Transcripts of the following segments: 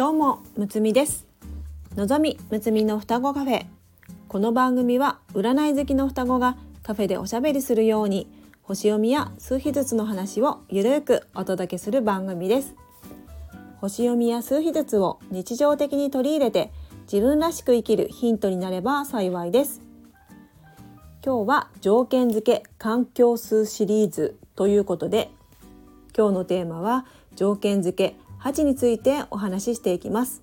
どうもむつみです。のぞみむつみの双子カフェ。この番組は占い好きの双子がカフェでおしゃべりするように星読みや数秘術の話をゆるくお届けする番組です。星読みや数秘術を日常的に取り入れて自分らしく生きるヒントになれば幸いです。今日は条件付け環境数シリーズということで今日のテーマは条件付け8についてお話ししていきます。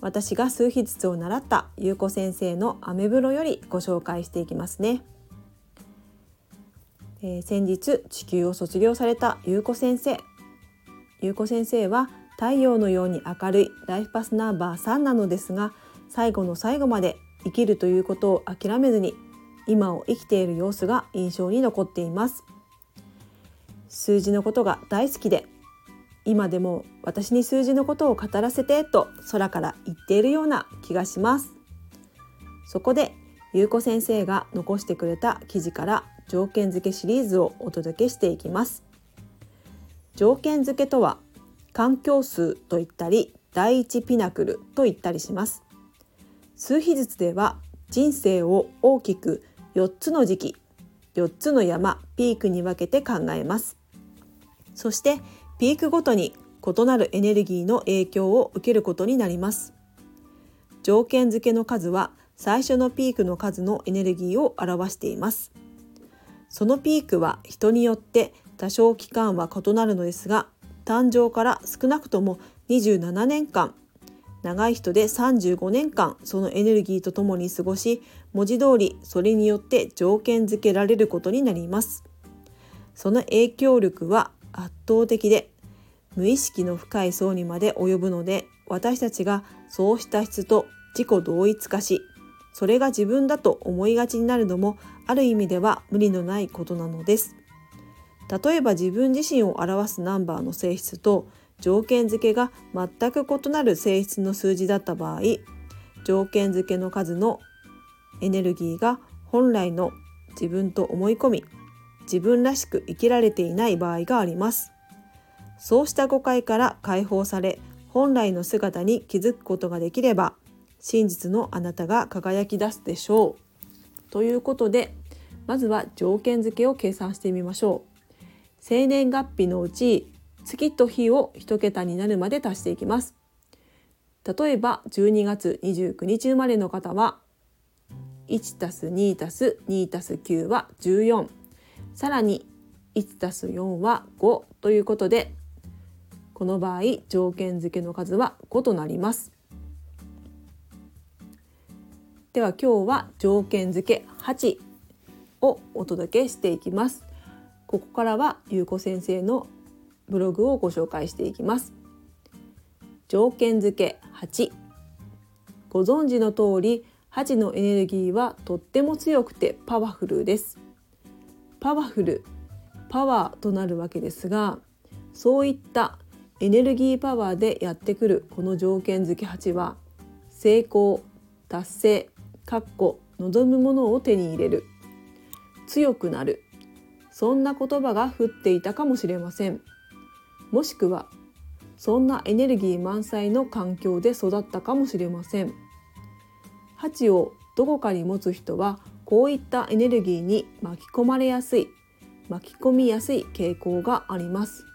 私が数秘術を習った優子先生のアメブロよりご紹介していきますね、えー、先日地球を卒業された優子先生。優子先生は太陽のように明るいライフパスナンバー3なのですが最後の最後まで生きるということを諦めずに今を生きている様子が印象に残っています。数字のことが大好きで今でも私に数字のことを語らせてと空から言っているような気がします。そこで優子先生が残してくれた記事から条件付けシリーズをお届けしていきます。条件付けとは環境数と言ったり第一ピナクルと言ったりします。数秘術では人生を大きく4つの時期4つの山ピークに分けて考えます。そしてピークごとに異なるエネルギーの影響を受けることになります。条件付けの数は最初のピークの数のエネルギーを表しています。そのピークは人によって多少期間は異なるのですが誕生から少なくとも27年間長い人で35年間そのエネルギーとともに過ごし文字通りそれによって条件付けられることになります。その影響力は圧倒的で無意識の深い層にまで及ぶので私たちがそうした質と自己同一化しそれが自分だと思いがちになるのもある意味では無理のないことなのです。例えば自分自身を表すナンバーの性質と条件付けが全く異なる性質の数字だった場合条件付けの数のエネルギーが本来の自分と思い込み自分らしく生きられていない場合があります。そうした誤解から解放され本来の姿に気づくことができれば真実のあなたが輝き出すでしょう。ということでまずは条件付けを計算してみましょう。生年月日のうち月と日を1桁になるまで足していきます。例えば12月29日生まれの方は1たす2たす2たす9は14さらに1たす4は5ということでこの場合条件付けの数は5となります。では今日は条件付け8をお届けしていきます。ここからはゆうこ先生のブログをご紹介していきます。条件付け8ご存知の通り8のエネルギーはとっても強くてパワフルです。パワフルパワーとなるわけですがそういったエネルギーパワーでやってくるこの条件付け8は成功達成かっこ望むものを手に入れる。強くなる。そんな言葉が降っていたかもしれません。もしくはそんなエネルギー満載の環境で育ったかもしれません。鉢をどこかに持つ人はこういったエネルギーに巻き込まれやすい巻き込みやすい傾向があります。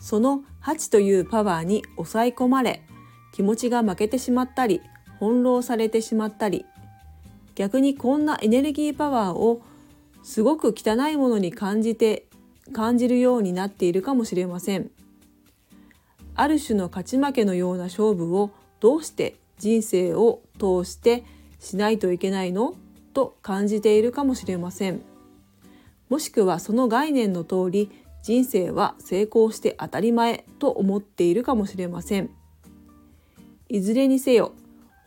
その鉢というパワーに抑え込まれ気持ちが負けてしまったり翻弄されてしまったり逆にこんなエネルギーパワーをすごく汚いものに感じて感じるようになっているかもしれません。ある種の勝ち負けのような勝負をどうして人生を通してしないといけないの？と感じているかもしれません。もしくはその概念の通り人生は成功して当たり前と思っているかもしれません。いずれにせよ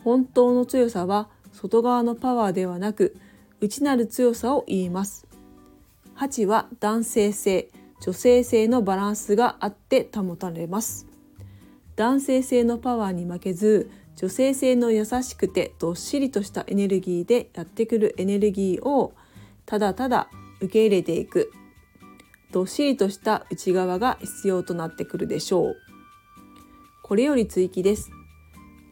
本当の強さは外側のパワーではなく内なる強さを言います。8は男性性女性性のバランスがあって保たれます。男性性のパワーに負けず女性性の優しくてどっしりとしたエネルギーでやってくるエネルギーをただただ受け入れていく。どっしりとした内側が必要となってくるでしょう。これより追記です。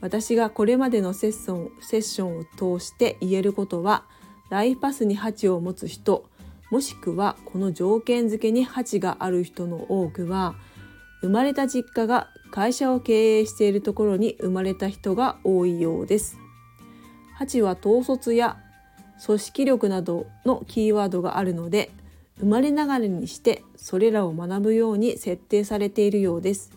私がこれまでのセッションセッションを通して言えることはライフパスに8を持つ人もしくはこの条件付けに8がある人の多くは生まれた実家が会社を経営しているところに生まれた人が多いようです。8は統率や組織力などのキーワードがあるので生まれながらにしてそれらを学ぶように設定されているようです。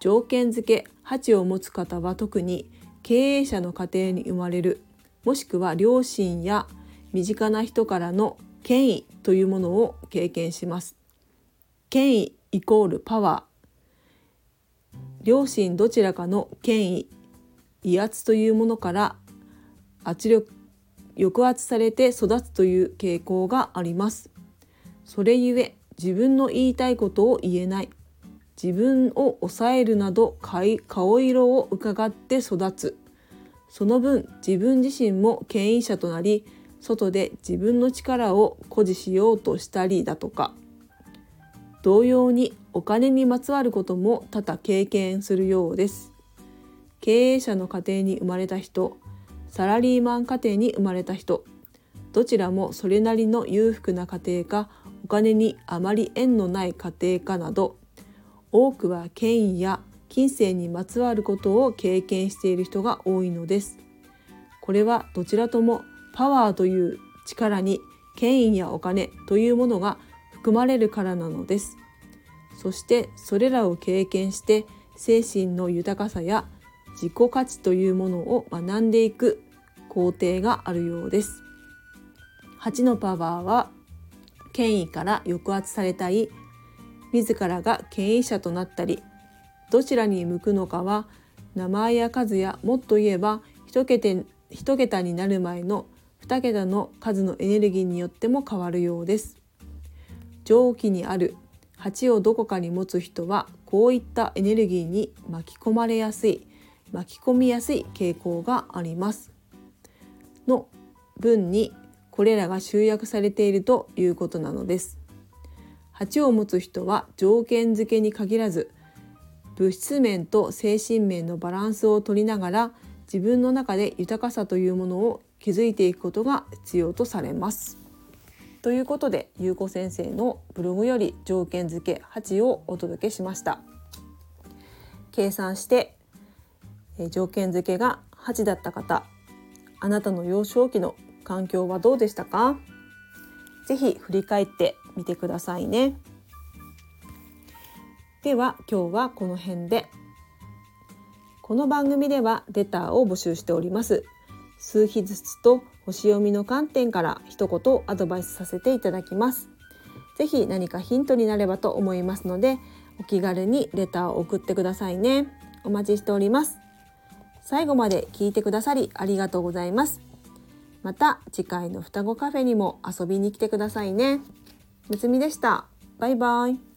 条件付け8を持つ方は特に経営者の家庭に生まれるもしくは両親や身近な人からの権威というものを経験します。権威イコールパワー両親どちらかの権威威圧というものから圧力抑圧されて育つという傾向があります。それゆえ自分の言いたいことを言えない。自分を抑えるなど顔色を伺って育つ。その分自分自身も権威者となり外で自分の力を誇示しようとしたりだとか。同様にお金にまつわることも多々経験するようです経営者の家庭に生まれた人サラリーマン家庭に生まれた人どちらもそれなりの裕福な家庭かお金にあまり縁のない家庭かなど多くは権威や金銭にまつわることを経験している人が多いのです。これはどちらともパワーという力に権威やお金というものが含まれるからなのです。そしてそれらを経験して精神の豊かさや自己価値というものを学んでいく工程があるようです。8のパワーは権威から抑圧されたり自らが権威者となったりどちらに向くのかは名前や数やもっと言えば1桁 ,1 桁になる前の2桁の数のエネルギーによっても変わるようです。蒸気にある8をどこかに持つ人はこういったエネルギーに巻き込まれやすい巻き込みやすい傾向があります。の文にこれらが集約されているということなのです。8を持つ人は条件付けに限らず物質面と精神面のバランスを取りながら自分の中で豊かさというものを築いていくことが必要とされます。ということで優子先生のブログより条件付け8をお届けしました。計算して条件付けが8だった方あなたの幼少期の環境はどうでしたか？ぜひ振り返ってみてくださいね。では今日はこの辺で。この番組ではレターを募集しております。数日ずつと星読みの観点から一言アドバイスさせていただきますぜひ何かヒントになればと思いますのでお気軽にレターを送ってくださいねお待ちしております最後まで聞いてくださりありがとうございます。また次回の双子カフェにも遊びに来てくださいね。むつみでした。バイバイ。